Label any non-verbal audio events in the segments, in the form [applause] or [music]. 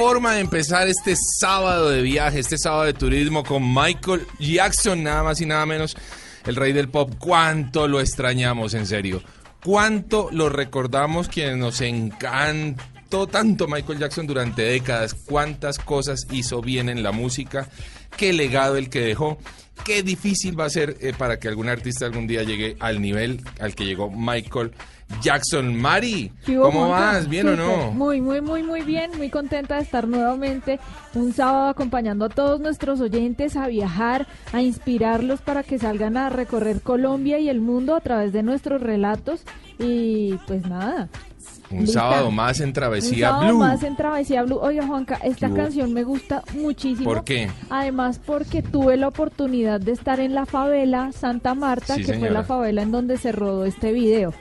Forma de empezar este sábado de viaje, este sábado de turismo con Michael Jackson, nada más y nada menos, el rey del pop. ¿Cuánto lo extrañamos, en serio? ¿Cuánto lo recordamos quienes nos encantó tanto Michael Jackson durante décadas? ¿Cuántas cosas hizo bien en la música? ¿Qué legado el que dejó? Qué difícil va a ser eh, para que algún artista algún día llegue al nivel al que llegó Michael Jackson. Mari, ¿Qué hubo, ¿cómo vas? ¿Bien o no? Muy, muy, muy, muy bien. Muy contenta de estar nuevamente un sábado acompañando a todos nuestros oyentes a viajar, a inspirarlos para que salgan a recorrer Colombia y el mundo a través de nuestros relatos. Y pues nada. Un lista. sábado más en Travesía un sábado Blue. más en Travesía Blue. Oye, Juanca, esta canción me gusta muchísimo. ¿Por qué? Además, porque tuve la oportunidad de estar en la favela Santa Marta, Sí, que fue la favela en donde se rodó este video.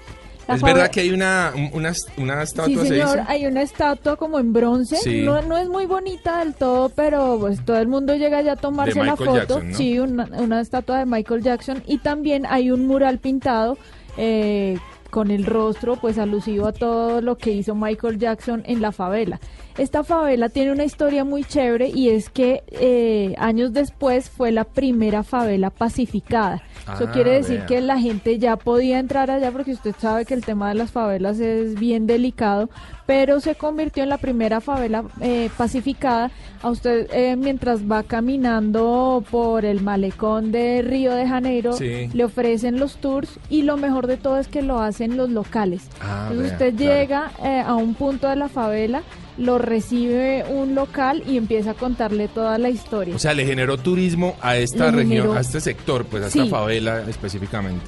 La es verdad que hay una, un- una, una estatua, Sí, se señor, dice? hay una estatua como en bronce. Sí. No, no es muy bonita del todo, pero pues todo el mundo llega ya a tomarse la foto. Jackson, ¿no? Sí, una, una estatua de Michael Jackson. Y también hay un mural pintado eh, con el rostro, pues alusivo a todo lo que hizo Michael Jackson en la favela. Esta favela tiene una historia muy chévere y es que eh, años después fue la primera favela pacificada. Eso Ah, quiere decir vea. que la gente ya podía entrar allá porque usted sabe que el tema de las favelas es bien delicado, pero se convirtió en la primera favela eh, pacificada. A usted eh, mientras va caminando por el malecón de Río de Janeiro, Sí. le ofrecen los tours y lo mejor de todo es que lo hacen los locales. Ah, Entonces vea, usted claro. llega eh, a un punto de la favela, lo recibe un local y empieza a contarle toda la historia. O sea, le generó turismo a esta Le región, generó- a este sector, pues a Sí. esta favela específicamente.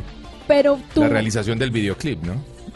pero tú La realización del videoclip, ¿no?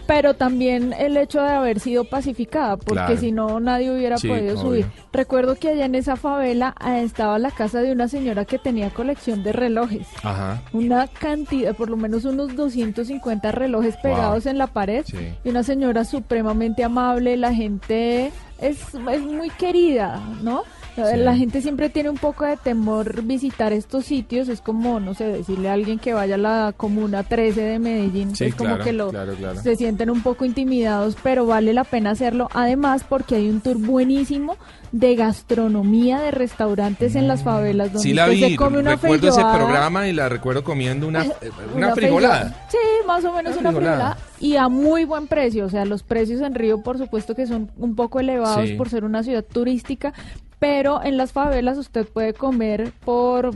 Pero también el hecho de haber sido pacificada, porque Claro. si no nadie hubiera Sí, podido obvio. subir. Recuerdo que allá en esa favela eh, estaba la casa de una señora que tenía colección de relojes. Ajá. Una cantidad, por lo menos unos 250 relojes pegados en la pared. Sí. Y una señora supremamente amable, la gente es, es muy querida, ¿no? La gente siempre tiene un poco de temor visitar estos sitios, es como, no sé, decirle a alguien que vaya a la comuna 13 de Medellín, Sí, es como claro, que lo, claro, claro. se sienten un poco intimidados, pero vale la pena hacerlo, además porque hay un tour buenísimo de gastronomía de restaurantes en las favelas, donde Sí la vi, se come una recuerdo ese programa y la recuerdo comiendo una, [laughs] eh, una, Una frijolada. Sí, más o menos Una una frijolada. frijolada. Y a muy buen precio. O sea, los precios en Río, por supuesto que son un poco elevados Sí. por ser una ciudad turística. Pero en las favelas usted puede comer por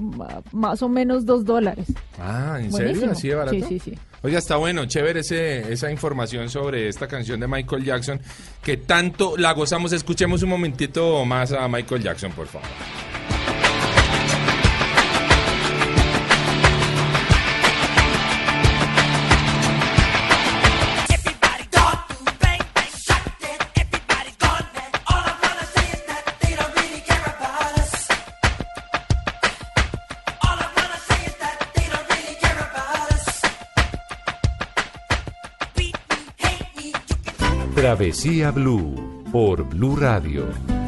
más o menos dos dólares. Ah, ¿en serio? ¿Así de barato? Sí, sí, sí. Oiga, está bueno, chévere ese, esa información sobre esta canción de Michael Jackson, que tanto la gozamos. Escuchemos un momentito más a Michael Jackson, por favor. Travesía Blue por Blue Radio.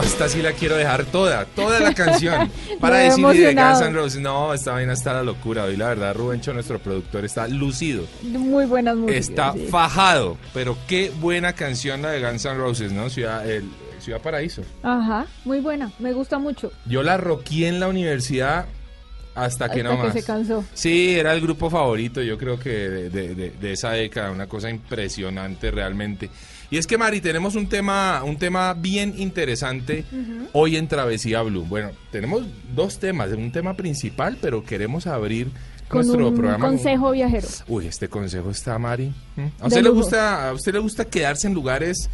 No, esta sí la quiero dejar toda, toda la canción. [laughs] Para decir de Guns. N' Roses. No, esta vaina está la locura. Hoy la verdad, Rubencho, nuestro productor, está lucido. Muy buenas músicas. Está sí. fajado. Pero qué buena canción la de Guns N' Roses, ¿no? Ciudad, el, Ciudad Paraíso. Ajá, muy buena, me gusta mucho. Yo la roqué en la universidad hasta que Hasta no que más. se cansó. Sí, era el grupo favorito, yo creo que de, de- de- de esa década, una cosa impresionante realmente. Y es que Mari, tenemos un tema, un tema bien interesante hoy en Travesía Blue. Bueno, tenemos dos temas, un tema principal, pero queremos abrir Con nuestro un programa. con- consejo viajero. Uy, este consejo está, Mari. ¿A usted le gusta, a usted le gusta quedarse en lugares,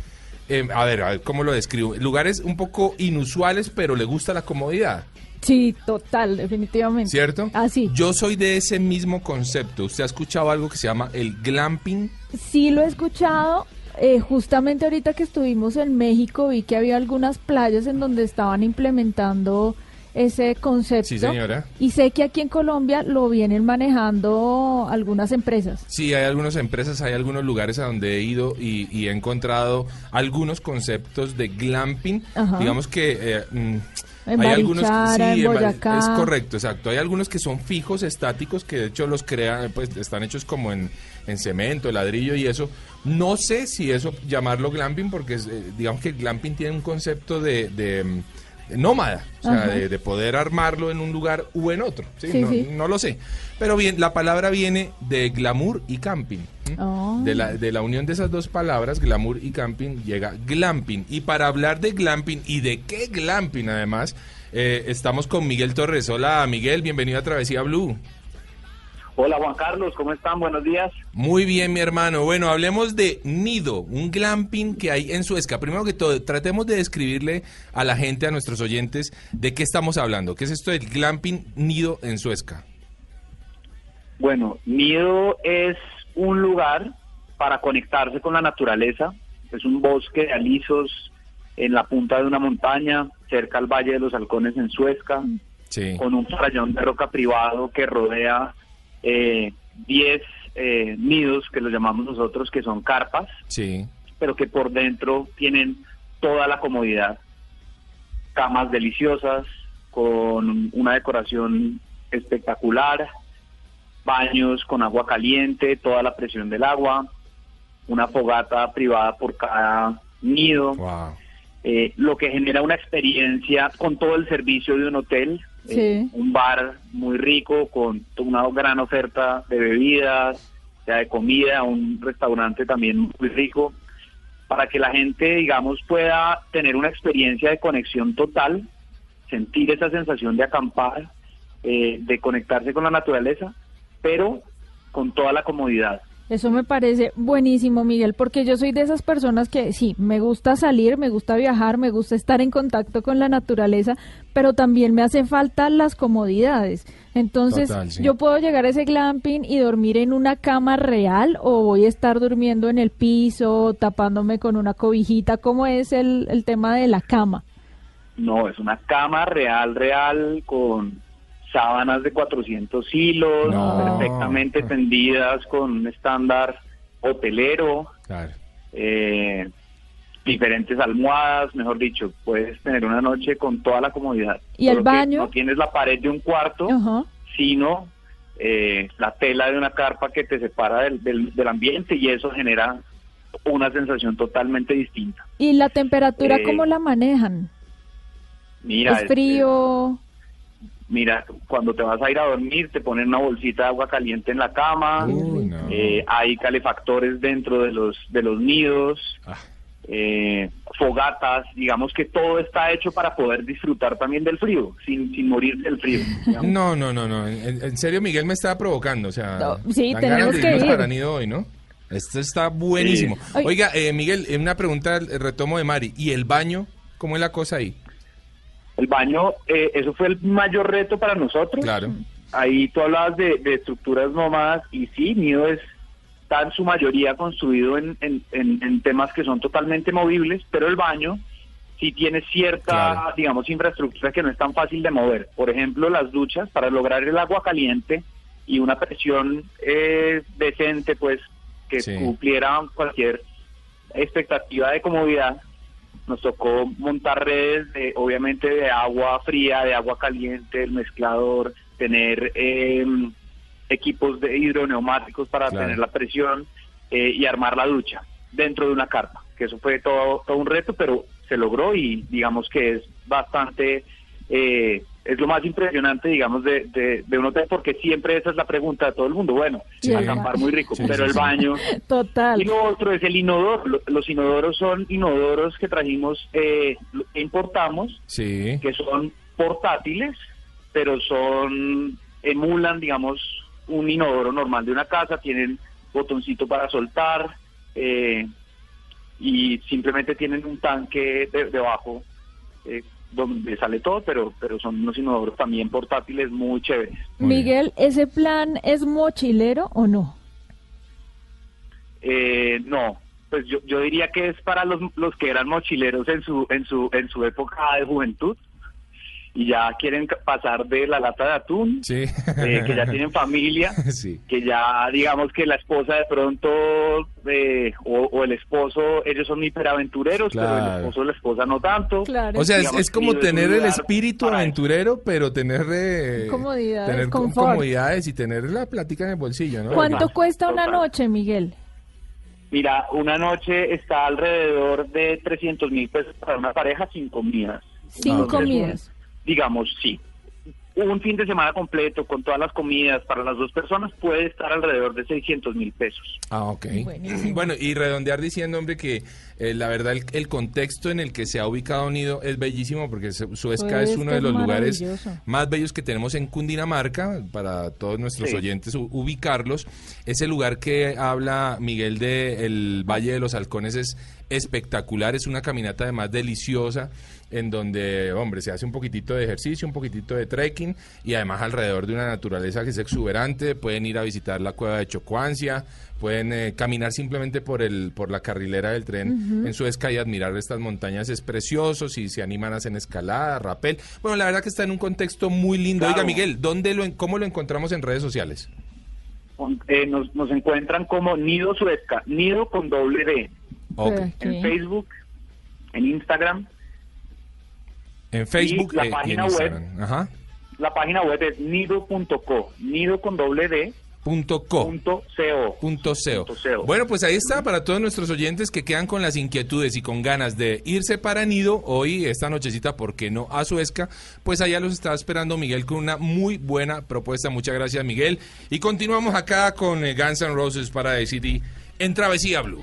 eh, a ver, a ver, ¿cómo lo describo? Lugares un poco inusuales, pero le gusta la comodidad. Sí, total, definitivamente. ¿Cierto? Así. Yo soy de ese mismo concepto. ¿Usted ha escuchado algo que se llama el glamping? Sí lo he escuchado. Eh, justamente ahorita que estuvimos en México vi que había algunas playas en donde estaban implementando ese concepto. Sí, señora. Y sé que aquí en Colombia lo vienen manejando algunas empresas. Sí, hay algunas empresas, hay algunos lugares a donde he ido y, y he encontrado algunos conceptos de glamping. Ajá. Digamos que... eh, mm, En hay algunos en Boyacá. es correcto, exacto. Hay algunos que son fijos, estáticos, que de hecho los crean, pues están hechos como en, en cemento, ladrillo y eso. No sé si eso llamarlo glamping, porque es, eh, digamos que el glamping tiene un concepto de, de, mm, nómada, o sea, de, de poder armarlo en un lugar u en otro. ¿sí? Sí, no, sí. no lo sé. Pero bien, la palabra viene de glamour y camping. Oh. De, la, de la unión de esas dos palabras, glamour y camping, llega glamping. Y para hablar de glamping y de qué glamping además, eh, estamos con Miguel Torres. Hola Miguel, bienvenido a Travesía Blue. Hola Juan Carlos, ¿cómo están? Buenos días. Muy bien, mi hermano. Bueno, hablemos de Nido, un glamping que hay en Suezca. Primero que todo, tratemos de describirle a la gente, a nuestros oyentes, de qué estamos hablando. ¿Qué es esto del glamping Nido en Suezca? Bueno, Nido es un lugar para conectarse con la naturaleza. Es un bosque de alisos en la punta de una montaña, cerca al Valle de los Halcones en Suezca, Sí. con un playón de roca privado que rodea 10 eh, nidos, que los llamamos nosotros, que son carpas, Sí. pero que por dentro tienen toda la comodidad. Camas deliciosas, con una decoración espectacular, baños con agua caliente, toda la presión del agua, una fogata privada por cada nido, Wow. eh, lo que genera una experiencia con todo el servicio de un hotel, eh, un bar muy rico con una gran oferta de bebidas, ya de comida, un restaurante también muy rico, para que la gente, digamos, pueda tener una experiencia de conexión total, sentir esa sensación de acampar, eh, de conectarse con la naturaleza, pero con toda la comodidad. Eso me parece buenísimo, Miguel, porque yo soy de esas personas que sí, me gusta salir, me gusta viajar, me gusta estar en contacto con la naturaleza, pero también me hace falta las comodidades. Entonces, Total, sí. yo puedo llegar a ese glamping y dormir en una cama real o voy a estar durmiendo en el piso, tapándome con una cobijita. ¿Cómo es el, el tema de la cama? No, es una cama real, real, con sábanas de 400 hilos, No. perfectamente tendidas, con un estándar hotelero, Claro. eh, diferentes almohadas, mejor dicho, puedes tener una noche con toda la comodidad. ¿Y el baño? No tienes la pared de un cuarto, sino eh, la tela de una carpa que te separa del, del, del ambiente y eso genera una sensación totalmente distinta. ¿Y la temperatura Eh, cómo la manejan? Mira, ¿Es frío? Mira, cuando te vas a ir a dormir, te ponen una bolsita de agua caliente en la cama. Uy, no. eh, hay calefactores dentro de los de los nidos, Ah. eh, fogatas. Digamos que todo está hecho para poder disfrutar también del frío, sin, sin morir del frío. digamos. No, no, no, no. En, en serio, Miguel me estaba provocando. O sea, No, sí, dan tenemos ganas de que irnos ir. para Nido hoy, ¿no? Esto está buenísimo. Sí. Oiga, eh, Miguel, eh, una pregunta, retomo de Mari. ¿Y el baño? ¿Cómo es la cosa ahí? El baño, eh, eso fue el mayor reto para nosotros. Claro. Ahí tú hablabas de, de estructuras nómadas y sí, Nido es está en su mayoría construido en, en, en- en temas que son totalmente movibles, pero el baño sí tiene cierta, Claro. digamos, infraestructura que no es tan fácil de mover. Por ejemplo, las duchas, para lograr el agua caliente y una presión eh, decente, pues, que Sí. cumpliera cualquier expectativa de comodidad, nos tocó montar redes, de, obviamente, de agua fría, de agua caliente, el mezclador, tener eh, equipos de hidroneumáticos para Claro. tener la presión eh, y armar la ducha dentro de una carpa, que eso fue todo, todo un reto, pero se logró y digamos que es bastante, eh, es lo más impresionante, digamos, de, de, de un hotel, porque siempre esa es la pregunta de todo el mundo. Bueno, Sí. acampar muy rico, Sí, pero sí, el sí. baño... Total. Y lo otro es el inodoro. Lo- Los inodoros son inodoros que trajimos, eh, que importamos, Sí. que son portátiles, pero son, emulan, digamos, un inodoro normal de una casa, tienen botoncito para soltar, eh, y simplemente tienen un tanque de- debajo eh, donde sale todo, pero, pero son unos inodoros también portátiles muy chéveres. Muy Miguel, ¿ese plan es mochilero o no? Eh, no, pues yo, yo diría que es para los, los que eran mochileros en su, en su, en su época de juventud y ya quieren pasar de la lata de atún, Sí. eh, que ya tienen familia, [laughs] Sí. que ya digamos que la esposa de pronto eh, o, o el esposo, ellos son hiperaventureros, pero Claro. el esposo o la esposa no tanto. Claro. O sea, es, Digamos es que como tener el espíritu aventurero, pero tener eh, Comodidades, tener comodidades y tener la plática en el bolsillo, ¿no? ¿Cuánto Total, cuesta una total. noche, Miguel? Mira, una noche está alrededor de 300 mil pesos para una pareja sin comidas. Sin comidas. Digamos, sí. Un fin de semana completo con todas las comidas para las dos personas puede estar alrededor de 600 mil pesos. Ah, ok. Buenísimo. Bueno, y redondear diciendo, hombre, que eh, la verdad el, el contexto en el que se ha ubicado Nido es bellísimo porque Su- Suezca Suezca es uno de los lugares más bellos que tenemos en Cundinamarca, para todos nuestros Sí. oyentes ubicarlos. Ese lugar que habla Miguel de el Valle de los Halcones es espectacular, es una caminata además deliciosa en donde, hombre, se hace un poquitito de ejercicio, un poquitito de trekking y además alrededor de una naturaleza que es exuberante, pueden ir a visitar la cueva de Chocuancia, pueden eh, caminar simplemente por el por la carrilera del tren en Suezca y admirar estas montañas es precioso, si se animan a hacer escalada, rappel. Bueno, la verdad que está en un contexto muy lindo. Oiga. Miguel, ¿dónde lo en- cómo lo encontramos en redes sociales? Eh, nos, nos encuentran como Nido Suezca, Nido con doble D, en. Facebook, en Instagram. En Facebook la eh, y en página web. Ajá. La página web es nido.co, nido con doble D, Punto co. punto co. Punto SEO. Bueno, pues ahí está para todos nuestros oyentes que quedan con las inquietudes y con ganas de irse para Nido hoy, esta nochecita, ¿por qué no? A Suezca. Pues allá los está esperando Miguel con una muy buena propuesta. Muchas gracias, Miguel. Y continuamos acá con eh, Guns N' Roses para decir en Travesía Blue.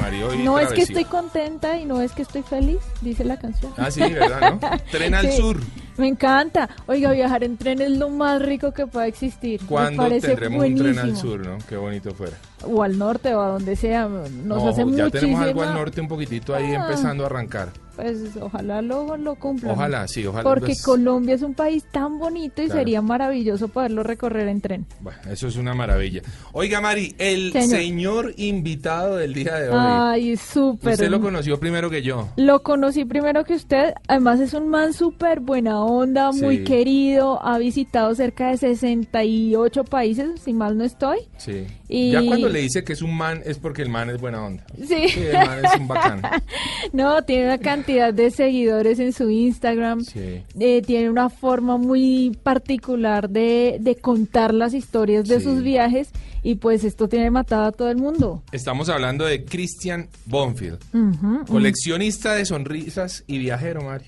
Mario. No es que estoy contenta y no es que estoy feliz, dice la canción. Ah, sí, ¿verdad? ¿no? [laughs] Tren al Sí. sur. Me encanta. Oiga, viajar en tren es lo más rico que pueda existir. ¿Cuándo tendremos un tren al buenísimo. sur, no? Qué bonito fuera. O al norte o a donde sea. Nos No, hace ya muchísima... tenemos algo al norte un poquitito ahí Ah. empezando a arrancar. Pues ojalá lo, lo cumplan. Ojalá, sí, ojalá. Porque pues, Colombia es un país tan bonito y Claro. sería maravilloso poderlo recorrer en tren. Bueno, eso es una maravilla. Oiga, Mari, el Señor. señor, invitado del día de hoy. Ay, súper. Usted lo conoció primero que yo. Lo conocí primero que usted, además es un man súper buena onda, muy querido, ha visitado cerca de 68 países, si mal no estoy. Sí. Y- Ya cuando le dice que es un man, es porque el man es buena onda. Sí. Sí, el man es un bacán. [laughs] No, tiene una cantidad de seguidores en su Instagram. Sí. Eh, tiene una forma muy particular de, de contar las historias de Sí. sus viajes y pues esto tiene matado a todo el mundo. Estamos hablando de Christian Bonfield, coleccionista de sonrisas y viajero, Mari.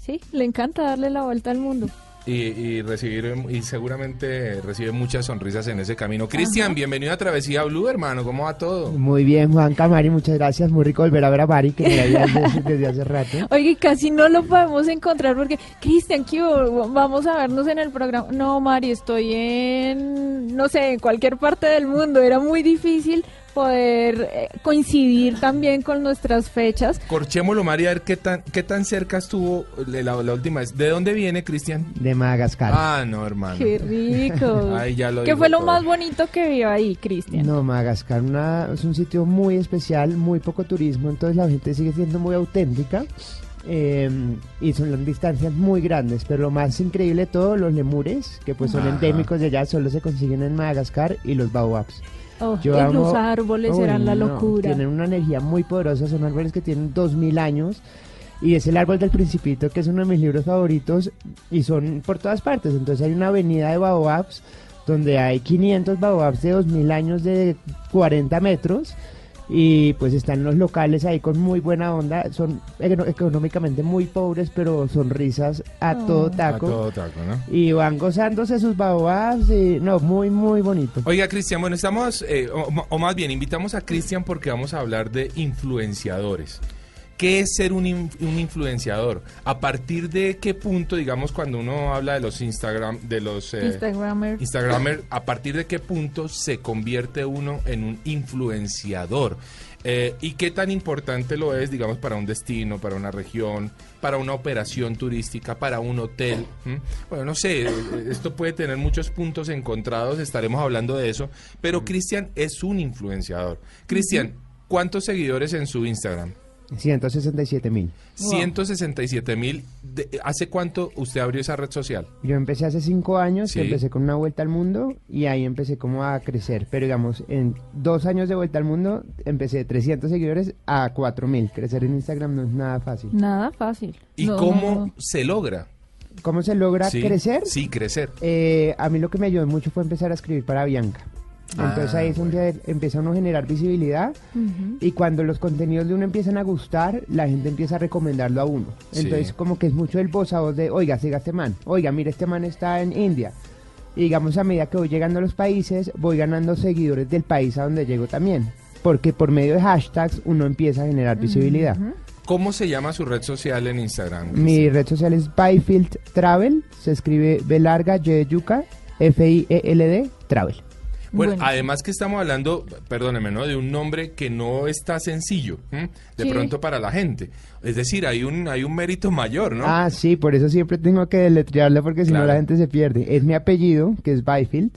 Sí, le encanta darle la vuelta al mundo. Y, y recibir y seguramente recibe muchas sonrisas en ese camino. Cristian, bienvenido a Travesía Blue, hermano. ¿Cómo va todo? Muy bien, Juan Camari, muchas gracias. Muy rico volver a ver a Mari, que me la había desde, [laughs] desde hace rato. Oye, casi no lo podemos encontrar porque, Cristian, vamos a vernos en el programa. No, Mari, estoy en, no sé, en cualquier parte del mundo. Era muy difícil poder eh, coincidir también con nuestras fechas. Corchémoslo, Mari, a ver qué tan, qué tan cerca estuvo la, la última vez. ¿De dónde viene, Cristian? De Madagascar. Ah, no, hermano. Qué rico. [laughs] Ay, ya lo ¿Qué fue lo todo. más bonito que vio ahí, Cristian? No, Madagascar una- es un sitio muy especial, muy poco turismo, entonces la gente sigue siendo muy auténtica. eh, y son las distancias muy grandes, pero lo más increíble de todo, los lemures, que pues son Ajá. endémicos de allá, solo se consiguen en Madagascar, y los baobabs. Oh, Yo y amo- los árboles Uy, eran la no, locura. Tienen una energía muy poderosa, son árboles que tienen 2000 años. Y es el árbol del Principito, que es uno de mis libros favoritos, y son por todas partes. Entonces hay una avenida de baobabs, donde hay 500 baobabs de 2000 años de 40 metros. Y pues están los locales ahí con muy buena onda. Son económicamente muy pobres, pero sonrisas a Oh. todo A taco. todo taco, ¿no? Y van gozándose sus baobabs. Y, no, muy, muy bonito. Oiga, Cristian, bueno, estamos, eh, o, o más bien, invitamos a Cristian porque vamos a hablar de influenciadores. ¿Qué es ser un, in- un influenciador? ¿A partir de qué punto, digamos, cuando uno habla de los Instagram, de los eh, Instagramer. Instagramer, a partir de qué punto se convierte uno en un influenciador? Eh, ¿Y qué tan importante lo es, digamos, para un destino, para una región, para una operación turística, para un hotel? ¿Mm? Bueno, no sé, eh, esto puede tener muchos puntos encontrados, estaremos hablando de eso, pero Cristian es un influenciador. Cristian, ¿cuántos seguidores en su Instagram? 167 mil. 167 mil. ¿Hace cuánto usted abrió esa red social? Yo empecé hace cinco años, Sí. que empecé con una vuelta al mundo y ahí empecé como a crecer. Pero digamos, en dos años de vuelta al mundo empecé de 300 seguidores a 4000. Crecer en Instagram no es nada fácil. Nada fácil. ¿Y No, cómo no, no. se logra? ¿Cómo se logra Sí, crecer? Sí, crecer. Eh, a mí lo que me ayudó mucho fue empezar a escribir para Bianca. Entonces Ah, ahí es donde empieza uno a generar visibilidad y cuando los contenidos de uno empiezan a gustar, la gente empieza a recomendarlo a uno. Sí. Entonces como que es mucho el voz a voz de, oiga, siga este man, oiga, mire, este man está en India. Y digamos, a medida que voy llegando a los países, voy ganando seguidores del país a donde llego también. Porque por medio de hashtags uno empieza a generar visibilidad. ¿Cómo se llama su red social en Instagram? Mi red social es Byfield Travel, se escribe B larga, Y de yuca, F-I-E-L-D, Travel. Bueno, Bueno. además que estamos hablando, perdóneme, ¿no? De un nombre que no está sencillo, de Sí. pronto para la gente. Es decir, hay un, hay un mérito mayor, ¿no? Ah, sí, por eso siempre tengo que deletrearlo porque si Claro. no la gente se pierde. Es mi apellido, que es Byfield.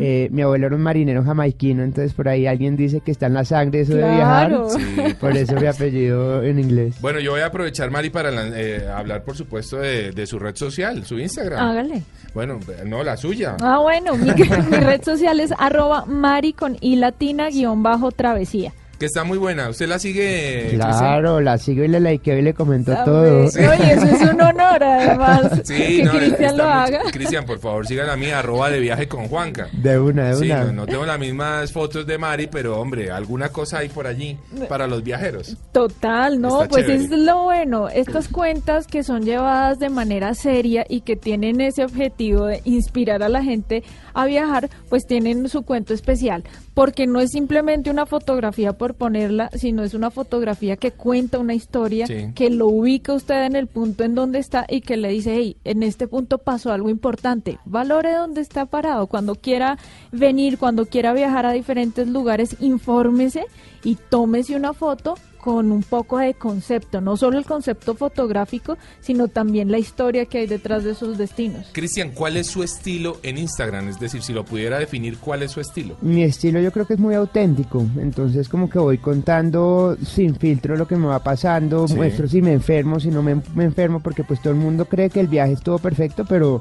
Eh, mi abuelo era un marinero jamaiquino, entonces por ahí alguien dice que está en la sangre eso de viajar. Sí, Por [laughs] eso mi apellido en inglés. Bueno, yo voy a aprovechar, Mari, para la- eh, hablar, por supuesto, de, de su red social, su Instagram. Hágale. Bueno, no, la suya. Ah, bueno, mi, [laughs] mi red social es arroba mari con i latina guion bajo travesía. Que está muy buena. ¿Usted la sigue? Claro, la sigo y le likeo y le comento A todo. ver, Oye, eso es un [laughs] honor, además, [laughs] Sí, que no, Cristian lo muy- haga. Cristian, por favor, sigan a mí, arroba de viaje con Juanca. De una, de Sí, una. no, no tengo las mismas fotos de Mari, pero hombre, alguna cosa hay por allí para los viajeros. Total, no, Está pues chévere. es lo bueno. Estas cuentas que son llevadas de manera seria y que tienen ese objetivo de inspirar a la gente a viajar, pues tienen su cuento especial. Porque no es simplemente una fotografía por ponerla, sino es una fotografía que cuenta una historia, Sí. que lo ubica usted en el punto en donde está y que le dice, hey, en este punto pasó algo importante. Valore donde está parado. Cuando quiera venir, cuando quiera viajar a diferentes lugares, infórmese y tómese una foto con un poco de concepto, no solo el concepto fotográfico, sino también la historia que hay detrás de esos destinos. Cristian, ¿cuál es su estilo en Instagram? Es decir, si lo pudiera definir, ¿cuál es su estilo? Mi estilo yo creo que es muy auténtico, entonces como que voy contando sin filtro lo que me va pasando, Sí. muestro si me enfermo, si no me, me enfermo, porque pues todo el mundo cree que el viaje estuvo perfecto, pero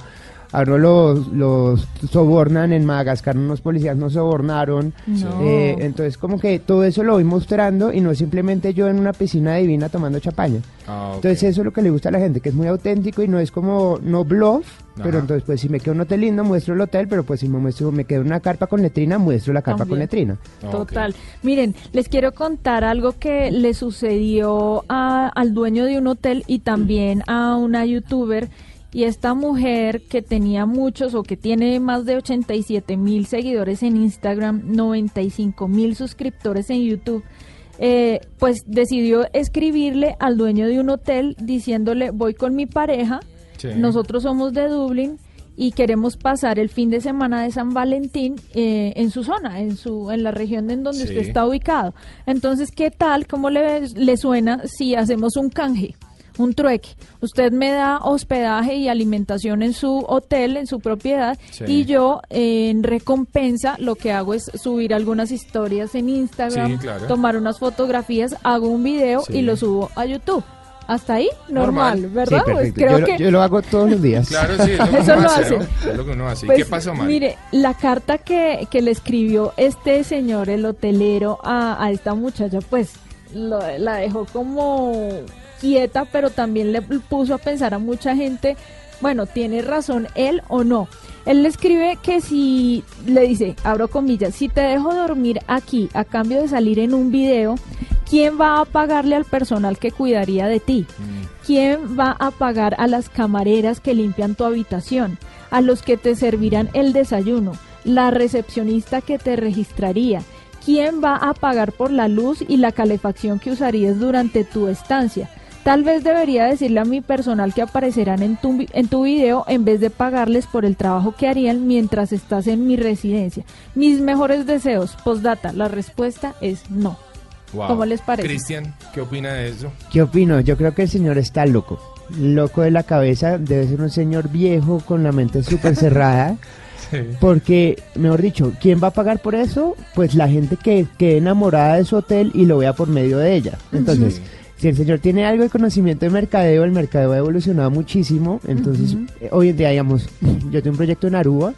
ahora los, los sobornan en Madagascar, unos policías nos sobornaron, No. eh, entonces como que todo eso lo voy mostrando y no es simplemente yo en una piscina divina tomando chapaña. Ah. Entonces eso es lo que le gusta a la gente, que es muy auténtico y no es como, no bluff, pero Ajá. entonces pues si me quedo en un hotel lindo muestro el hotel, pero pues si me muestro, me quedo en una carpa con letrina, muestro la carpa con letrina. Total. Miren, les quiero contar algo que le sucedió a- al dueño de un hotel y también a una youtuber. Y esta mujer que tenía muchos o que tiene más de 87 mil seguidores en Instagram, 95 mil suscriptores en YouTube, eh, pues decidió escribirle al dueño de un hotel diciéndole voy con mi pareja, Sí. nosotros somos de Dublín y queremos pasar el fin de semana de San Valentín eh, en su zona, en su en la región en donde Sí. usted está ubicado. Entonces, ¿qué tal? ¿Cómo le, le suena si hacemos un canje? Un trueque. Usted me da hospedaje y alimentación en su hotel, en su propiedad, Sí. y yo eh, en recompensa lo que hago es subir algunas historias en Instagram, Sí, claro. tomar unas fotografías, hago un video Sí. y lo subo a YouTube. Hasta ahí, normal, Normal. ¿verdad? Sí, Pues creo yo, lo- que yo lo hago todos los días. Claro, sí, es lo [laughs] que Eso uno lo hace, hace. ¿no? Es lo que uno hace. ¿Y Pues, ¿Qué pasó, Mari? Mire, la carta que, que le escribió este señor, el hotelero, a, a esta muchacha, pues lo- la dejó como quieta, pero también le puso a pensar a mucha gente, bueno, ¿tiene razón él o no? Él le escribe que si, le dice, abro comillas, si te dejo dormir aquí a cambio de salir en un video, ¿quién va a pagarle al personal que cuidaría de ti? ¿Quién va a pagar a las camareras que limpian tu habitación? A los que te servirán el desayuno, la recepcionista que te registraría. ¿Quién va a pagar por la luz y la calefacción que usarías durante tu estancia? Tal vez debería decirle a mi personal que aparecerán en tu, en tu video en vez de pagarles por el trabajo que harían mientras estás en mi residencia. Mis mejores deseos. Postdata, la respuesta es no. Wow. ¿Cómo les parece? Cristian, ¿qué opina de eso? ¿Qué opino? Yo creo que el señor está loco. Loco de la cabeza, debe ser un señor viejo con la mente súper cerrada. [laughs] Porque, mejor dicho, ¿quién va a pagar por eso? Pues la gente que quede enamorada de su hotel y lo vea por medio de ella. Entonces, Sí. Si el señor tiene algo de conocimiento de mercadeo, el mercadeo ha evolucionado muchísimo. Entonces, eh, hoy en día, digamos, yo tengo un proyecto en Aruba,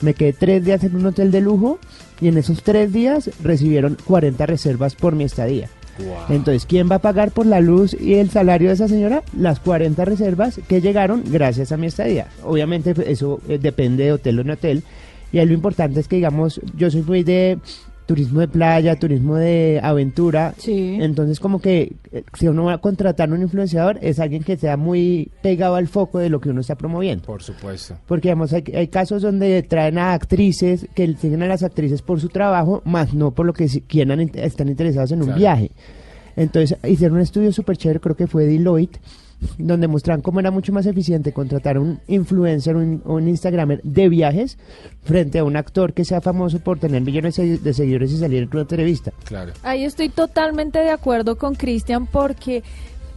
me quedé tres días en un hotel de lujo y en esos tres días recibieron 40 reservas por mi estadía. Entonces, ¿quién va a pagar por la luz y el salario de esa señora? Las 40 reservas que llegaron gracias a mi estadía. Obviamente pues, eso eh, depende de hotel en hotel. Y ahí lo importante es que, digamos, yo soy muy de turismo de playa, turismo de aventura. Sí. Entonces, como que eh, si uno va a contratar un influenciador, es alguien que sea muy pegado al foco de lo que uno está promoviendo. Por supuesto. Porque, digamos, hay, hay casos donde traen a actrices que siguen a las actrices por su trabajo, más no por lo que si- quieran, están interesados en un Claro. viaje. Entonces, hicieron un estudio súper chévere, creo que fue Deloitte, donde mostraron cómo era mucho más eficiente contratar un influencer, un, un Instagramer de viajes, frente a un actor que sea famoso por tener millones de de seguidores y salir en una entrevista. Claro. Ahí estoy totalmente de acuerdo con Cristian porque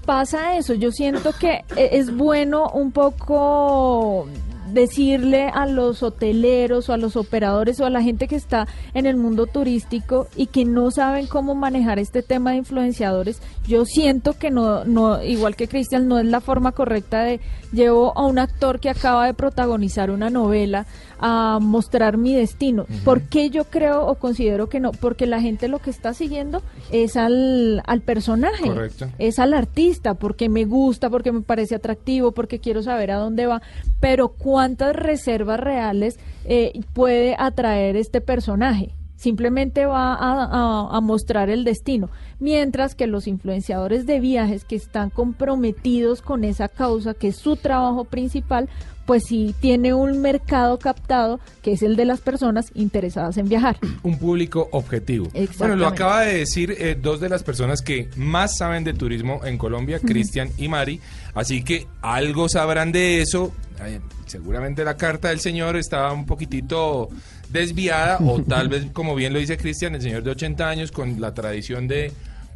pasa eso. Yo siento que e- es bueno un poco decirle a los hoteleros o a los operadores o a la gente que está en el mundo turístico y que no saben cómo manejar este tema de influenciadores. Yo siento que no, no igual que Cristian, no es la forma correcta de llevo a un actor que acaba de protagonizar una novela a mostrar mi destino. ¿Por qué yo creo o considero que no? Porque la gente lo que está siguiendo es al, al personaje, Correcto. es al artista, porque me gusta, porque me parece atractivo, porque quiero saber a dónde va. Pero ¿cuántas reservas reales eh, puede atraer este personaje? Simplemente va a, a- a mostrar el destino. Mientras que los influenciadores de viajes que están comprometidos con esa causa, que es su trabajo principal, pues sí tiene un mercado captado, que es el de las personas interesadas en viajar. [clears throat] un público objetivo. Bueno, lo acaba de decir eh, dos de las personas que más saben de turismo en Colombia, Cristian y Mari, así que algo sabrán de eso. Eh, seguramente la carta del señor estaba un poquitito desviada o [laughs] tal vez, como bien lo dice Cristian, el señor de 80 años con la tradición de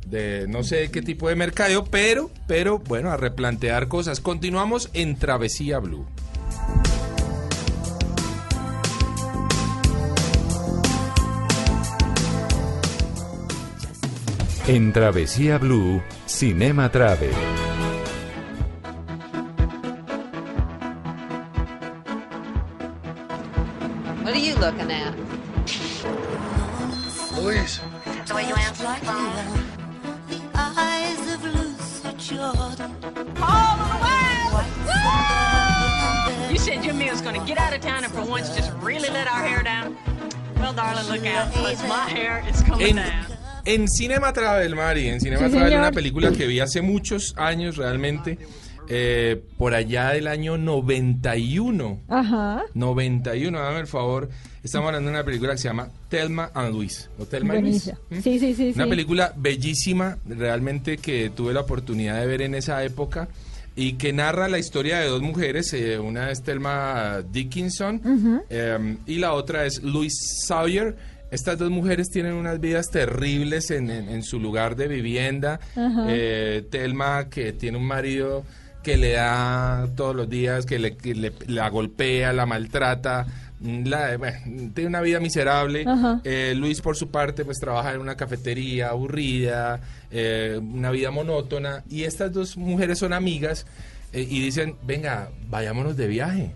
de no sé qué tipo de mercadeo, pero pero bueno, a replantear cosas. Continuamos en Travesía Blue. En Travesía Blue, Cinema Travel. Darling, look out. It's my hair. It's coming En, down. en Cinema Travel, Mari, en Cinema Sí, Travel, señor. una película que vi hace muchos años realmente, eh, por allá del año 91. Ajá. 91, dame el favor. Estamos hablando de una película que se llama Telma and Luis. ¿O Telma y Luis? Buenísima. ¿Mm? Sí, sí, sí. Una sí. película bellísima, realmente que tuve la oportunidad de ver en esa época y que narra la historia de dos mujeres, eh, una es Thelma Dickinson eh, y la otra es Louise Sawyer. Estas dos mujeres tienen unas vidas terribles en, en- en su lugar de vivienda. Ajá. Eh, Thelma que tiene un marido que le da todos los días, que le, que le- la golpea, la maltrata, la, bueno, tiene una vida miserable. Eh, Luis, por su parte, pues trabaja en una cafetería aburrida, eh, una vida monótona. Y estas dos mujeres son amigas eh, y dicen, venga, vayámonos de viaje.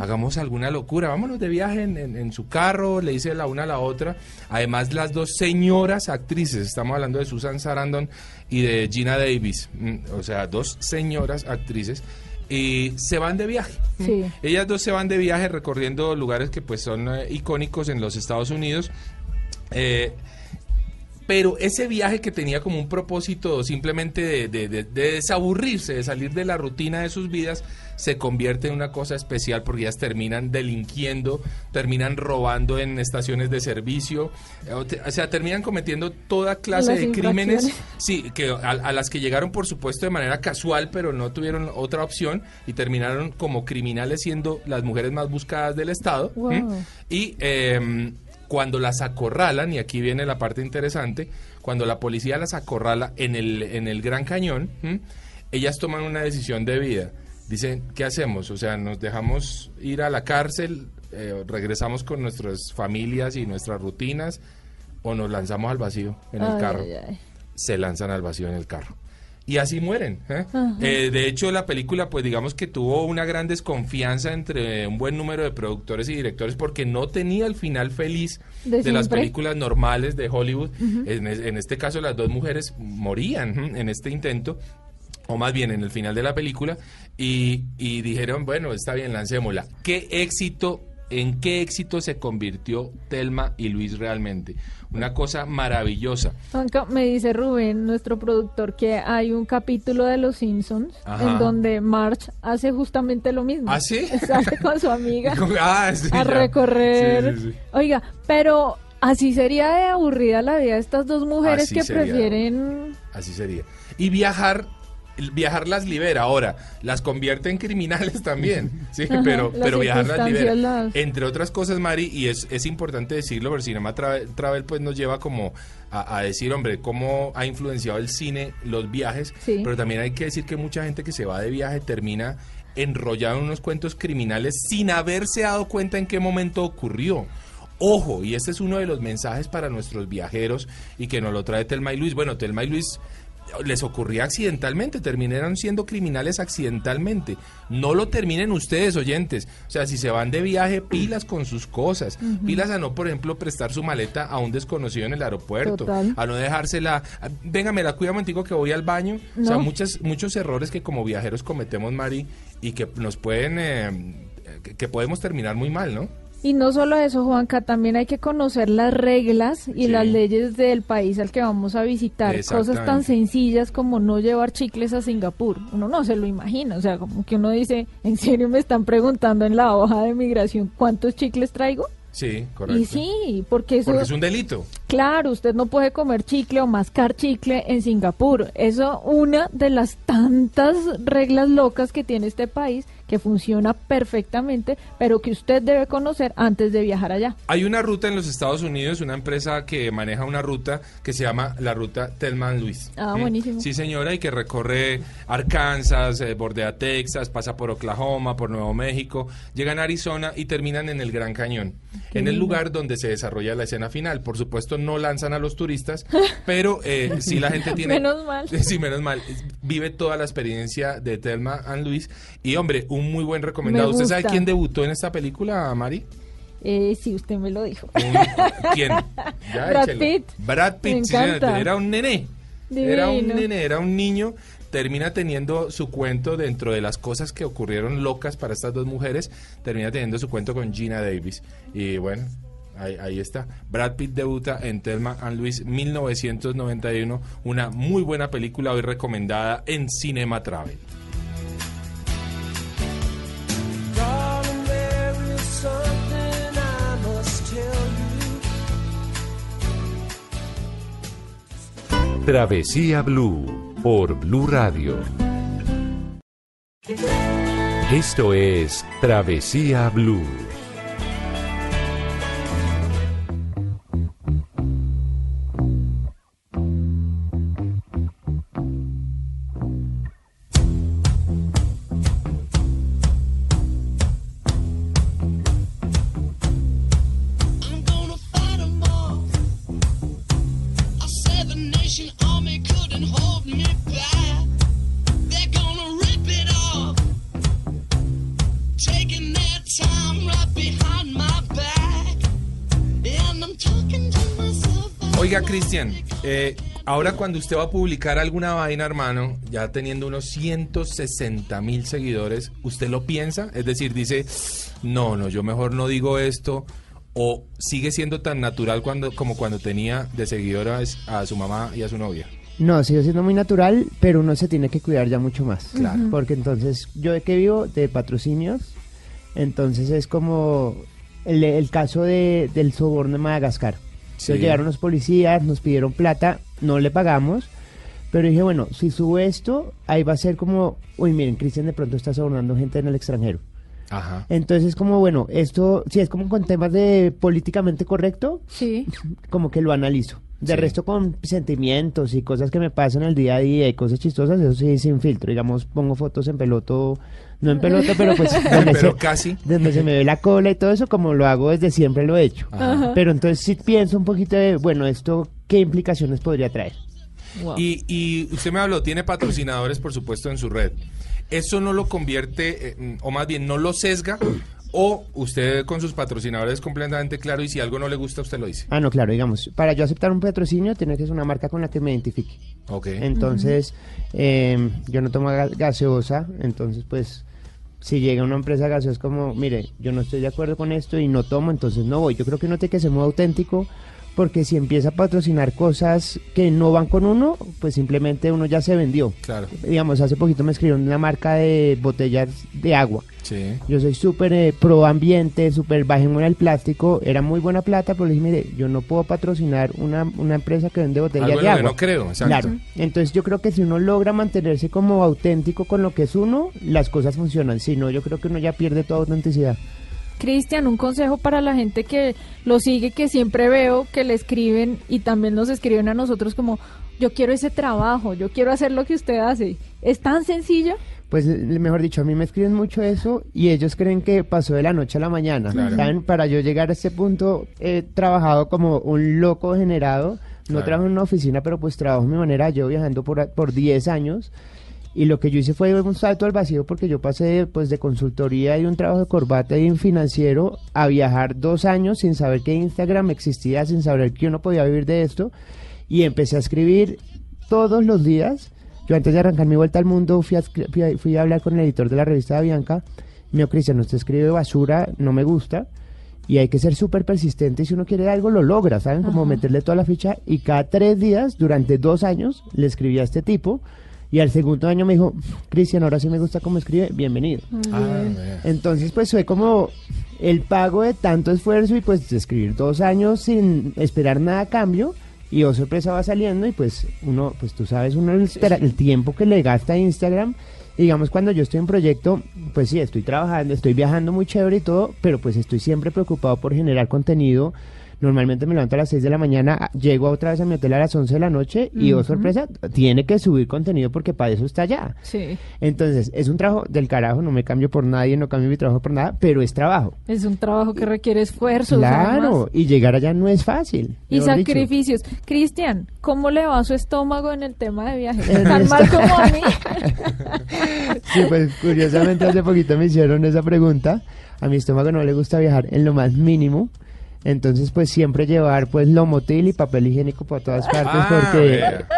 Hagamos alguna locura, vámonos de viaje en, en- en su carro, le dice la una a la otra. Además, las dos señoras actrices, estamos hablando de Susan Sarandon y de Gina Davis, mm, o sea, dos señoras actrices, y se van de viaje. Sí. Ellas dos se van de viaje recorriendo lugares que pues son eh, icónicos en los Estados Unidos. Eh, pero ese viaje que tenía como un propósito simplemente de, de- de- de desaburrirse, de salir de la rutina de sus vidas, se convierte en una cosa especial porque ellas terminan delinquiendo, terminan robando en estaciones de servicio, eh, o sea, terminan cometiendo toda clase Las de crímenes, sí, que a, a las que llegaron por supuesto de manera casual, pero no tuvieron otra opción y terminaron como criminales siendo las mujeres más buscadas del Estado. Y eh, cuando las acorralan, y aquí viene la parte interesante, cuando la policía las acorrala en el, en el Gran Cañón, ¿m? ellas toman una decisión de vida. Dicen, ¿qué hacemos? O sea, nos dejamos ir a la cárcel, eh, regresamos con nuestras familias y nuestras rutinas, o nos lanzamos al vacío en el carro. ay, ay. Se lanzan al vacío en el carro. Y así mueren. ¿eh? Eh, de hecho, la película, pues digamos que tuvo una gran desconfianza entre un buen número de productores y directores porque no tenía el final feliz De de, las películas normales de Hollywood. en, es- en este caso, las dos mujeres morían ¿m? en este intento, o más bien en el final de la película, y, y dijeron, bueno, está bien, lancémosla. ¿Qué éxito en qué éxito se convirtió Telma y Luis realmente. Una cosa maravillosa. Juanca, me dice Rubén, nuestro productor, que hay un capítulo de Los Simpsons Ajá. en donde Marge hace justamente lo mismo. ¿Ah, sí? [laughs] Sale con su amiga [laughs] Ah, sí, a recorrer. Sí, sí, sí. Oiga, pero así sería de aburrida la vida de estas dos mujeres Así que sería. prefieren... Así sería. Y viajar, viajar las libera. Ahora, las convierte en criminales [laughs] también. Sí, Ajá, pero, pero viajar las libera. las- Entre otras cosas, Mari, y es, es importante decirlo, pero Cinema Travel, Travel, pues nos lleva como a, a decir, hombre, cómo ha influenciado el cine los viajes. Sí. Pero también hay que decir que mucha gente que se va de viaje termina enrollado en unos cuentos criminales sin haberse dado cuenta en qué momento ocurrió. Ojo, y este es uno de los mensajes para nuestros viajeros y que nos lo trae Telma y Luis. Bueno, Telma y Luis les ocurría accidentalmente, terminaron siendo criminales accidentalmente. No lo terminen ustedes, oyentes. O sea, si se van de viaje, pilas con sus cosas. Pilas a no, por ejemplo, prestar su maleta a un desconocido en el aeropuerto. Total. A no dejársela. a- Venga, me la cuida momentico que voy al baño. O sea, muchas, muchos errores que como viajeros cometemos, Mari, y que nos pueden... eh, que podemos terminar muy mal, ¿no? Y no solo eso, Juanca, también hay que conocer las reglas y Sí. las leyes del país al que vamos a visitar. Cosas tan sencillas como no llevar chicles a Singapur. Uno no se lo imagina. O sea, como que uno dice, ¿en serio me están preguntando en la hoja de migración cuántos chicles traigo? Sí, correcto. Y sí, porque eso... Porque es un delito. Claro, usted no puede comer chicle o mascar chicle en Singapur. Eso una de las tantas reglas locas que tiene este país que funciona perfectamente, pero que usted debe conocer antes de viajar allá. Hay una ruta en los Estados Unidos, una empresa que maneja una ruta que se llama la ruta Telman Luis. Ah, ¿Mm? buenísimo. Sí, señora, y que recorre Arkansas, eh, bordea Texas, pasa por Oklahoma, por Nuevo México, llegan a Arizona y terminan en el Gran Cañón, Qué en el lugar donde se desarrolla la escena final. Por supuesto, no lanzan a los turistas, [laughs] pero eh, sí la gente [laughs] tiene... Menos mal. [laughs] Sí, menos mal. Vive toda la experiencia de Telma and Luis. Y, hombre, un muy buen recomendado. Me ¿Usted sabe quién debutó en esta película, Mari? Eh, sí, usted me lo dijo. Un- ¿Quién? [laughs] Ya, Brad échelo. Pitt. Brad Pitt, sí, era un nené. Era un nene, era un niño. Termina teniendo su cuento dentro de las cosas que ocurrieron locas para estas dos mujeres. Termina teniendo su cuento con Gina Davis. Y bueno, ahí, ahí está. Brad Pitt debuta en Thelma and Luis 1991. Una muy buena película hoy recomendada en Cinema Travel. Travesía Blue por Blue Radio. Esto es Travesía Blue. Eh, ahora cuando usted va a publicar alguna vaina, hermano, ya teniendo unos 160 mil seguidores, ¿usted lo piensa? Es decir, dice, no, no, yo mejor no digo esto. ¿O sigue siendo tan natural cuando, como cuando tenía de seguidores a su mamá y a su novia? No, sigue siendo muy natural, pero uno se tiene que cuidar ya mucho más. Claro. Porque entonces, yo de que vivo de patrocinios, entonces es como el, el caso de, del soborno de Madagascar. Sí. Entonces llegaron los policías, nos pidieron plata, no le pagamos, pero dije, bueno, si sube esto, ahí va a ser como, uy, miren, Cristian de pronto está sobornando gente en el extranjero. Ajá. Entonces es como, bueno, esto, si es como con temas de políticamente correcto, Sí. [laughs] como que lo analizo. De Sí. resto con sentimientos y cosas que me pasan el día a día y cosas chistosas, eso sí, sin filtro. Digamos, pongo fotos en peloto, no en peloto, pero pues [laughs] donde, Pero se, casi. donde se me ve la cola y todo eso, como lo hago desde siempre lo he hecho. Ajá. Pero entonces sí pienso un poquito de, bueno, esto, ¿qué implicaciones podría traer? Wow. Y, y usted me habló, tiene patrocinadores, por supuesto, en su red. ¿Eso no lo convierte, eh, o más bien, no lo sesga? ¿O usted con sus patrocinadores es completamente claro y si algo no le gusta, usted lo dice? Ah, no, claro, digamos, para yo aceptar un patrocinio tiene que ser una marca con la que me identifique. Ok. Entonces, eh, yo no tomo ga- gaseosa, entonces pues Si llega una empresa gaseosa es como, mire, yo no estoy de acuerdo con esto y no tomo, entonces no voy. Yo creo que uno tiene que ser muy auténtico porque si empieza a patrocinar cosas que no van con uno, pues simplemente uno ya se vendió. Claro. Digamos, hace poquito me escribieron una marca de botellas de agua. Sí. Yo soy súper eh, pro ambiente, súper bajémosle el plástico. Era muy buena plata, pero le dije, mire, yo no puedo patrocinar una, una empresa que vende botellas Algo de agua. no creo, exacto. Claro. Entonces yo creo que si uno logra mantenerse como auténtico con lo que es uno, las cosas funcionan. Si no, yo creo que uno ya pierde toda autenticidad. Cristian, un consejo para la gente que lo sigue, que siempre veo que le escriben y también nos escriben a nosotros como, yo quiero ese trabajo, yo quiero hacer lo que usted hace. ¿Es tan sencillo? Pues eh, mejor dicho, a mí me escriben mucho eso y ellos creen que pasó de la noche a la mañana. Claro. ¿Saben? Para yo llegar a este punto he trabajado como un loco generado. No Claro. trabajo en una oficina, pero pues trabajo a mi manera, yo viajando por, por 10 años. Y lo que yo hice fue un salto al vacío porque yo pasé pues de consultoría y un trabajo de corbata y un financiero a viajar dos años sin saber que Instagram existía, sin saber que uno podía vivir de esto. Y empecé a escribir todos los días. Yo antes de arrancar mi vuelta al mundo fui a, escri- fui a- fui a hablar con el editor de la revista de Bianca. Me dijo, Cristian, usted escribe basura, no me gusta. Y hay que ser súper persistente y si uno quiere algo lo logra, ¿saben? Como meterle toda la ficha. Y cada tres días, durante dos años, le escribí a este tipo. Y al segundo año me dijo, Cristian, ahora sí me gusta cómo escribe, bienvenido. Ah, vea. Entonces, pues fue como el pago de tanto esfuerzo y pues de escribir dos años sin esperar nada a cambio. Y oh sorpresa va saliendo y pues uno, pues tú sabes, uno el, espera- el tiempo que le gasta a Instagram. Y digamos, cuando yo estoy en proyecto, pues sí, estoy trabajando, estoy viajando muy chévere y todo, pero pues estoy siempre preocupado por generar contenido. Normalmente me levanto a las 6 de la mañana, a- llego otra vez a mi hotel a las 11 de la noche y, oh sorpresa, tiene que subir contenido porque para eso está allá. Sí. Entonces, es un trabajo del carajo, no me cambio por nadie, no cambio mi trabajo por nada, pero es trabajo. Es un trabajo que requiere esfuerzos. Claro, y llegar allá no es fácil. Y dicho. sacrificios. Cristian, ¿cómo le va a su estómago en el tema de viajes? ¿Tan mal como a mí? [laughs] Sí, pues curiosamente hace poquito me hicieron esa pregunta. A mi estómago no le gusta viajar en lo más mínimo. Entonces, pues siempre llevar pues lomotil y papel higiénico por todas partes Ah, porque... vea.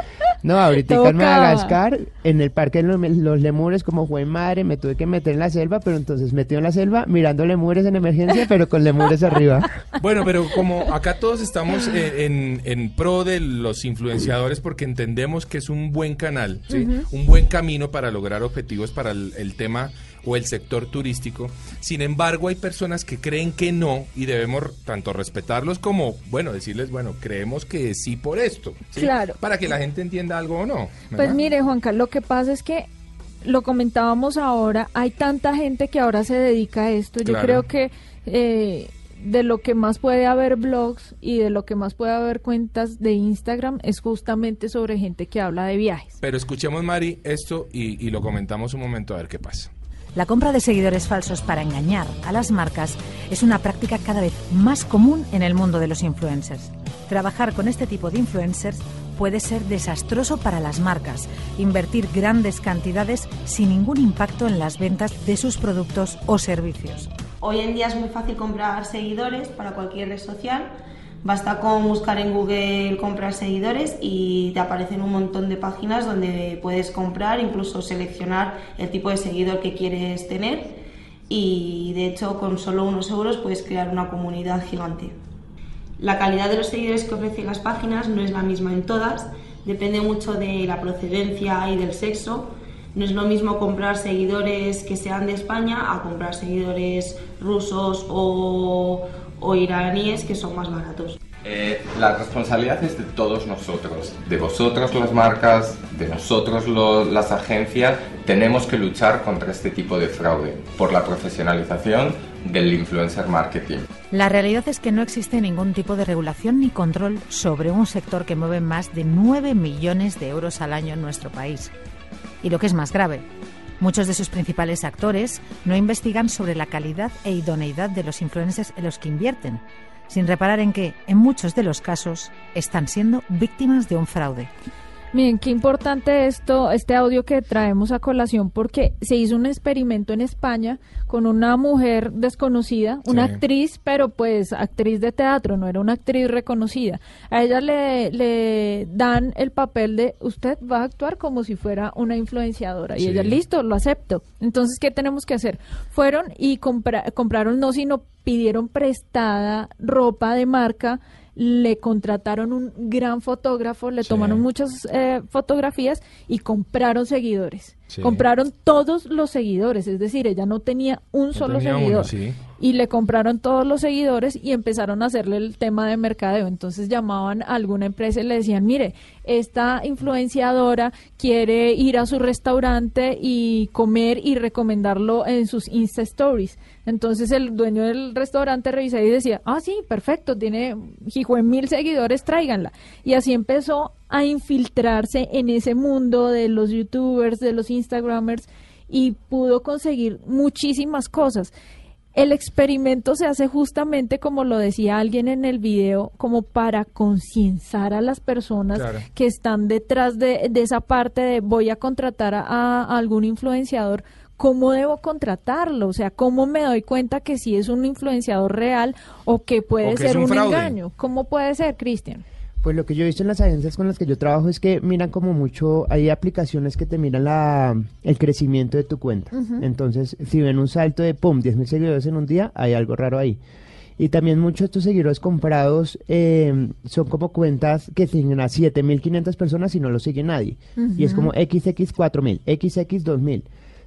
No, ahorita en Toca. Madagascar, en el parque de los, los lemures, como fue madre, me tuve que meter en la selva, pero entonces metido en la selva mirando lemures en emergencia, [laughs] pero con lemures arriba. Bueno, pero como acá todos estamos en, en- en pro de los influenciadores porque entendemos que es un buen canal, ¿sí? un buen camino para lograr objetivos para el, el tema o el sector turístico. Sin embargo, hay personas que creen que no y debemos tanto respetarlos como, bueno, decirles, bueno, creemos que sí por esto. ¿sí? Claro. Para que la gente entienda algo o no. Pues mire, Juanca, lo que pasa es que lo comentábamos ahora, hay tanta gente que ahora se dedica a esto. Yo Claro. creo que eh, de lo que más puede haber blogs y de lo que más puede haber cuentas de Instagram es justamente sobre gente que habla de viajes. Pero escuchemos, Mari, esto y, y lo comentamos un momento a ver qué pasa. La compra de seguidores falsos para engañar a las marcas es una práctica cada vez más común en el mundo de los influencers. Trabajar con este tipo de influencers puede ser desastroso para las marcas, invertir grandes cantidades sin ningún impacto en las ventas de sus productos o servicios. Hoy en día es muy fácil comprar seguidores para cualquier red social. Basta con buscar en Google comprar seguidores y te aparecen un montón de páginas donde puedes comprar, incluso seleccionar el tipo de seguidor que quieres tener y de hecho con solo unos euros puedes crear una comunidad gigante. La calidad de los seguidores que ofrecen las páginas no es la misma en todas, depende mucho de la procedencia y del sexo. No es lo mismo comprar seguidores que sean de España a comprar seguidores rusos o, o iraníes que son más baratos. Eh, la responsabilidad es de todos nosotros, de vosotros las marcas, de nosotros lo- las agencias. Tenemos que luchar contra este tipo de fraude por la profesionalización del influencer marketing. La realidad es que no existe ningún tipo de regulación ni control sobre un sector que mueve más de 9 millones de euros al año en nuestro país. Y lo que es más grave, muchos de sus principales actores no investigan sobre la calidad e idoneidad de los influencers en los que invierten, sin reparar en que, en muchos de los casos, están siendo víctimas de un fraude. Miren, qué importante esto, este audio que traemos a colación, porque se hizo un experimento en España con una mujer desconocida, una Sí. actriz, pero pues actriz de teatro, no era una actriz reconocida. A ella le, le dan el papel de usted va a actuar como si fuera una influenciadora. Y ella, listo, lo acepto. Entonces, ¿qué tenemos que hacer? Fueron y compra- compraron, no, sino pidieron prestada ropa de marca le contrataron un gran fotógrafo, le tomaron muchas eh, fotografías y compraron seguidores. Sí. Compraron todos los seguidores, es decir, ella no tenía un solo tenía seguidor. uno, sí. Y le compraron todos los seguidores y empezaron a hacerle el tema de mercadeo. Entonces llamaban a alguna empresa y le decían, mire, esta influenciadora quiere ir a su restaurante y comer y recomendarlo en sus Insta Stories. Entonces el dueño del restaurante revisaba y decía, ah, sí, perfecto, tiene hijo mil seguidores, tráiganla. Y así empezó a infiltrarse en ese mundo de los youtubers, de los instagramers y pudo conseguir muchísimas cosas. El experimento se hace justamente como lo decía alguien en el video, como para concienciar a las personas Claro. que están detrás de, de esa parte de voy a contratar a, a algún influenciador, ¿cómo debo contratarlo? O sea, ¿cómo me doy cuenta que sí es un influenciador real o que puede O que ser un engaño? ¿Cómo puede ser, Cristian? Pues lo que yo he visto en las agencias con las que yo trabajo es que miran como mucho, hay aplicaciones que te miran la, el crecimiento de tu cuenta. Entonces, si ven un salto de, pum, 10 mil seguidores en un día, hay algo raro ahí. Y también muchos de estos seguidores comprados eh, son como cuentas que siguen a 7.500 personas y no lo sigue nadie. Y es como XX4.000, XX2.000.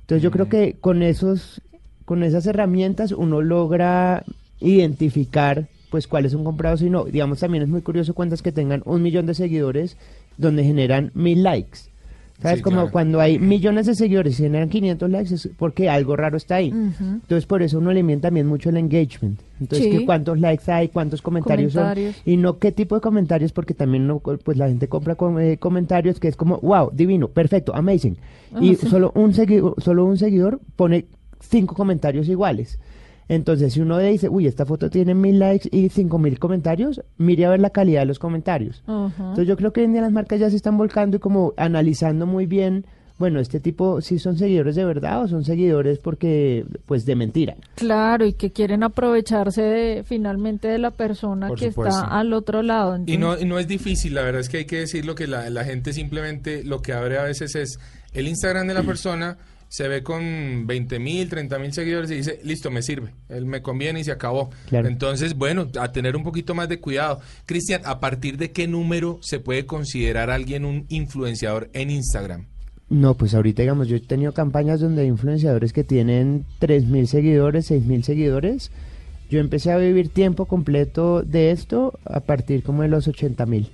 Entonces yo creo que con esos, con esas herramientas uno logra identificar pues cuál es un comprado si no. Digamos también es muy curioso cuentas que tengan un millón de seguidores donde generan mil likes. ¿Sabes? Sí, como claro. cuando hay millones de seguidores y generan 500 likes es porque algo raro está ahí. Entonces por eso uno le mide también mucho el engagement. Entonces Sí. que cuántos likes hay, cuántos comentarios, Comentarios. son y no qué tipo de comentarios porque también no, pues la gente compra com- eh, comentarios que es como wow, divino, perfecto, amazing. y sí. solo un solo un seguidor pone cinco comentarios iguales. Entonces, si uno dice, uy, esta foto tiene mil likes y cinco mil comentarios, mire a ver la calidad de los comentarios. Ajá. Entonces, yo creo que hoy en día las marcas ya se están volcando y como analizando muy bien, bueno, este tipo, si son seguidores de verdad o son seguidores porque, pues, de mentira. Claro, y que quieren aprovecharse de, finalmente de la persona Por que supuesto. está al otro lado. Y no, y no es difícil, la verdad es que hay que decirlo que la, la gente simplemente lo que abre a veces es el Instagram de la [clears throat] persona, se ve con 20 mil, 30 mil seguidores y dice, listo, me sirve, él me conviene y se acabó. Claro. Entonces, bueno, a tener un poquito más de cuidado. Cristian, ¿a partir de qué número se puede considerar alguien un influenciador en Instagram? No, pues ahorita, digamos, yo he tenido campañas donde hay influenciadores que tienen 3.000 seguidores, 6.000 seguidores. Yo empecé a vivir tiempo completo de esto a partir como de los 80.000.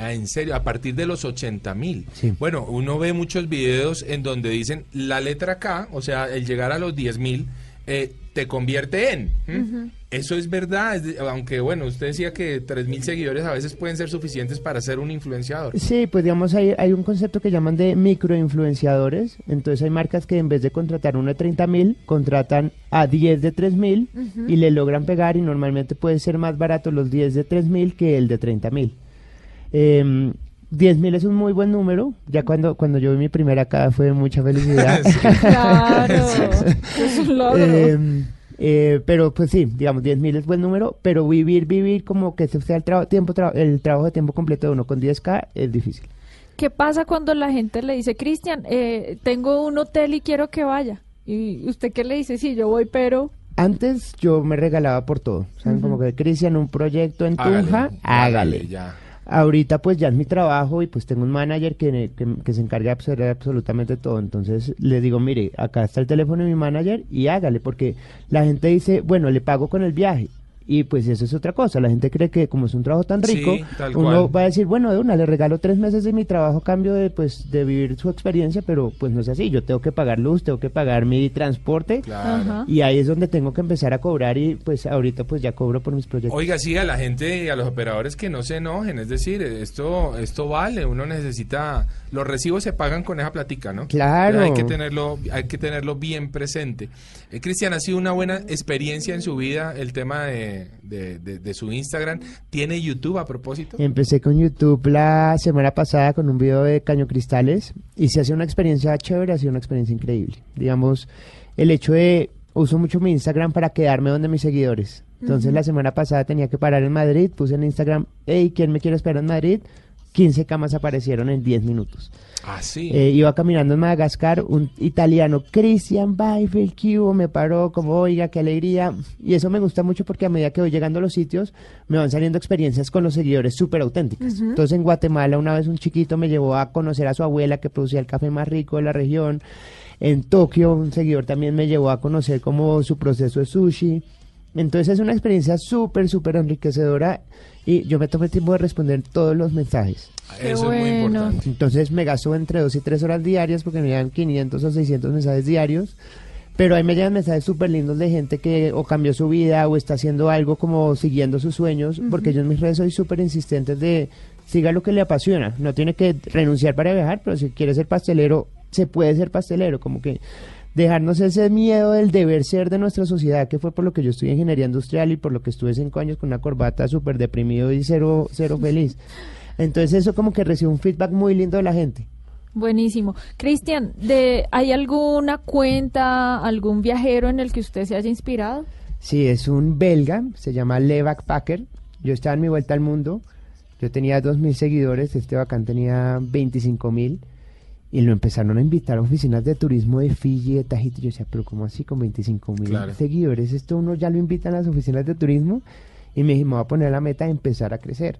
Ah, en serio, a partir de los 80 mil. Sí. Bueno, uno ve muchos videos en donde dicen la letra K, o sea, el llegar a los 10 mil, eh, te convierte en. Eso es verdad, es de- aunque bueno, usted decía que 3 mil seguidores a veces pueden ser suficientes para ser un influenciador. Sí, pues digamos, hay, hay un concepto que llaman de microinfluenciadores. Entonces hay marcas que en vez de contratar uno de 30.000, contratan a 10 de 3.000 Ujú. y le logran pegar y normalmente puede ser más barato los 10 de 3.000 que el de 30.000. Eh, 10.000 es un muy buen número. Ya cuando, cuando yo vi mi primera acá fue mucha felicidad. [laughs] Claro, [laughs] es un logro. Eh, eh, pero pues sí, digamos, 10.000 es buen número, pero vivir, vivir como que ese sea el, traba- tiempo, tra- el trabajo de tiempo completo de uno con 10K es difícil. ¿Qué pasa cuando la gente le dice, Cristian, eh, tengo un hotel y quiero que vaya? ¿Y usted qué le dice? Sí, yo voy, pero... Antes yo me regalaba por todo. ¿Saben? Como que Cristian, un proyecto en Tunja, hágale. hágale, ya. Ahorita pues ya es mi trabajo y pues tengo un manager que, que, se encarga de hacer absolutamente todo. Entonces le digo, mire, acá está el teléfono de mi manager y hágale, porque la gente dice, bueno, le pago con el viaje. Y pues eso es otra cosa. La gente cree que como es un trabajo tan rico, uno cual. va a decir, bueno, de una, le regalo tres meses de mi trabajo a cambio de pues de vivir su experiencia, pero pues no es así. Yo tengo que pagar luz, tengo que pagar mi transporte. Ajá. Y ahí es donde tengo que empezar a cobrar y pues ahorita pues ya cobro por mis proyectos. Oiga, sí, a la gente y a los operadores que no se enojen, es decir, esto esto vale, uno necesita, los recibos se pagan con esa platica, ¿no? Claro. Hay que tenerlo, hay que tenerlo bien presente. Eh, Cristian, ¿ha sido una buena experiencia en su vida el tema de, de, de- de- de su Instagram. ¿Tiene YouTube a propósito? Empecé con YouTube la semana pasada con un video de Caño Cristales y se hace una experiencia chévere, ha sido una experiencia increíble. Digamos, el hecho de uso mucho mi Instagram para quedarme donde mis seguidores. Entonces la semana pasada tenía que parar en Madrid, puse en Instagram, hey, ¿quién me quiere esperar en Madrid? 15 camas aparecieron en 10 minutos. Ah, sí. Eh, iba caminando en Madagascar, un italiano, Christian Byfield, que hubo, me paró como, oiga, qué alegría. Y eso me gusta mucho porque a medida que voy llegando a los sitios, me van saliendo experiencias con los seguidores súper auténticas. Ujú. Entonces en Guatemala una vez un chiquito me llevó a conocer a su abuela que producía el café más rico de la región. En Tokio un seguidor también me llevó a conocer como su proceso de sushi. Entonces es una experiencia súper, súper enriquecedora y yo me tomé el tiempo de responder todos los mensajes. Qué Eso es muy importante. Entonces me gasto entre dos y tres horas diarias porque me llegan 500 o 600 mensajes diarios. Pero ahí me llegan mensajes súper lindos de gente que o cambió su vida o está haciendo algo como siguiendo sus sueños, porque yo en mis redes soy súper insistentes de siga lo que le apasiona. No tiene que renunciar para viajar, pero si quiere ser pastelero, se puede ser pastelero. Como que dejarnos ese miedo del deber ser de nuestra sociedad, que fue por lo que yo estudié ingeniería industrial y por lo que estuve cinco años con una corbata súper deprimido y cero, cero [laughs] feliz. Entonces eso como que recibe un feedback muy lindo de la gente. Buenísimo. Cristian, ¿hay alguna cuenta, algún viajero en el que usted se haya inspirado? Sí, es un belga, se llama Le Backpacker. Yo estaba en mi vuelta al mundo, yo tenía 2.000 seguidores, este bacán tenía 25.000 y lo empezaron a invitar a oficinas de turismo de Fiji, de Tahiti. Yo decía, pero ¿cómo así con 25.000 Claro. seguidores? Esto uno ya lo invitan a las oficinas de turismo y me dije, me voy a poner la meta de empezar a crecer.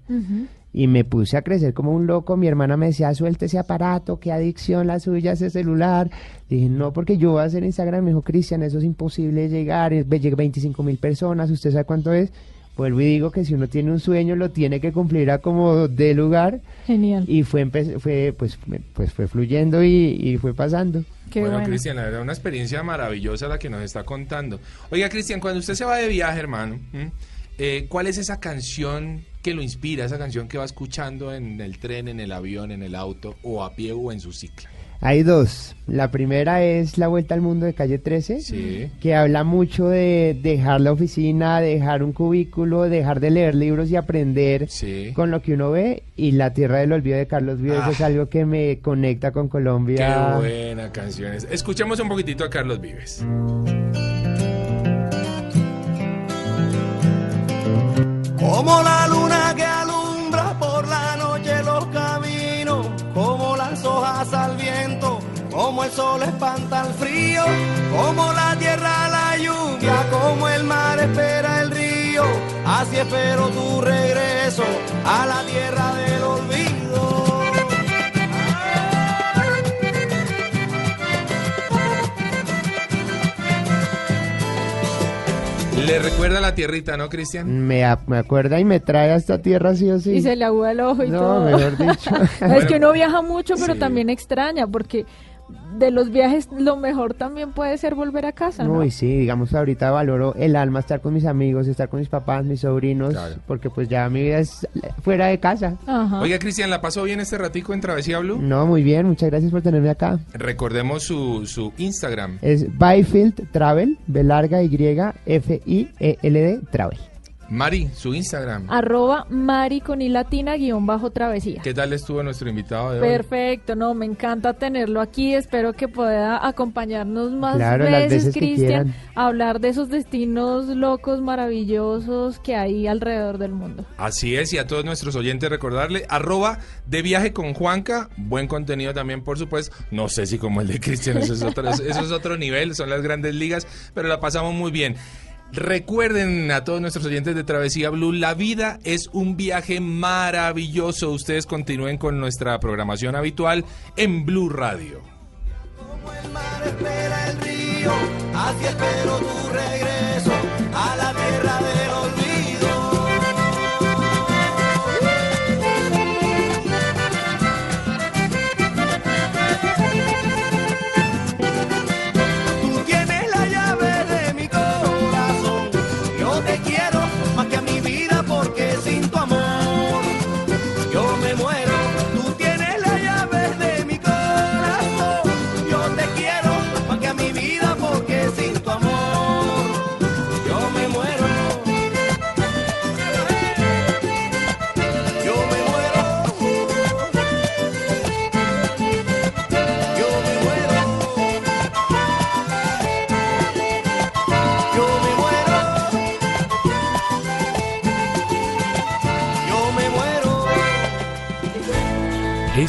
Y me puse a crecer como un loco. Mi hermana me decía, suelte ese aparato, qué adicción la suya, ese celular. Dije, no, porque yo voy a hacer Instagram. Me dijo, Cristian, eso es imposible llegar. Llega 25 mil personas, ¿usted sabe cuánto es? Vuelvo y digo que si uno tiene un sueño, lo tiene que cumplir a como de lugar. Genial. Y fue, fue pues, pues fue fluyendo y, y fue pasando. Qué bueno, bueno. Cristian, la verdad, una experiencia maravillosa la que nos está contando. Oiga, Cristian, cuando usted se va de viaje, hermano, eh, ¿cuál es esa canción que lo inspira, esa canción que va escuchando en el tren, en el avión, en el auto, o a pie o en su cicla? Hay dos. La primera es La Vuelta al Mundo de Calle 13, Sí. que habla mucho de dejar la oficina, dejar un cubículo, dejar de leer libros y aprender Sí. con lo que uno ve. Y La Tierra del Olvido de Carlos Vives Ah. es algo que me conecta con Colombia. Qué buena canción es. Escuchemos un poquitito a Carlos Vives. Como la luna espera el río, así espero tu regreso a la tierra del olvido. Le recuerda la tierrita, ¿no, Cristian? Me, a- me acuerda y me trae a esta tierra sí o sí. Y se le agua el ojo y No, todo. mejor dicho. [laughs] es que uno viaja mucho, pero Sí. también extraña, porque de los viajes lo mejor también puede ser volver a casa, ¿no? Uy, sí, digamos, ahorita valoro el alma, estar con mis amigos, estar con mis papás, mis sobrinos, porque pues ya mi vida es fuera de casa. Ajá. Oiga, Cristian, ¿la pasó bien este ratico en Travesía Blue? No, muy bien, muchas gracias por tenerme acá. Recordemos su, su Instagram. Es Byfield Travel, B larga Y, F I E L D Travel. Mari, su Instagram. Arroba Mari con I latina guion bajo travesía. ¿Qué tal estuvo nuestro invitado de hoy? Perfecto, no, me encanta tenerlo aquí. Espero que pueda acompañarnos más Claro, veces, Cristian, hablar de esos destinos locos, maravillosos que hay alrededor del mundo. Así es, y a todos nuestros oyentes recordarle, arroba de viaje con Juanca, buen contenido también, por supuesto. No sé si como el de Cristian, eso es otro, eso es otro nivel, son las grandes ligas, pero la pasamos muy bien. Recuerden a todos nuestros oyentes de Travesía Blue, la vida es un viaje maravilloso. Ustedes continúen con nuestra programación habitual en Blue Radio.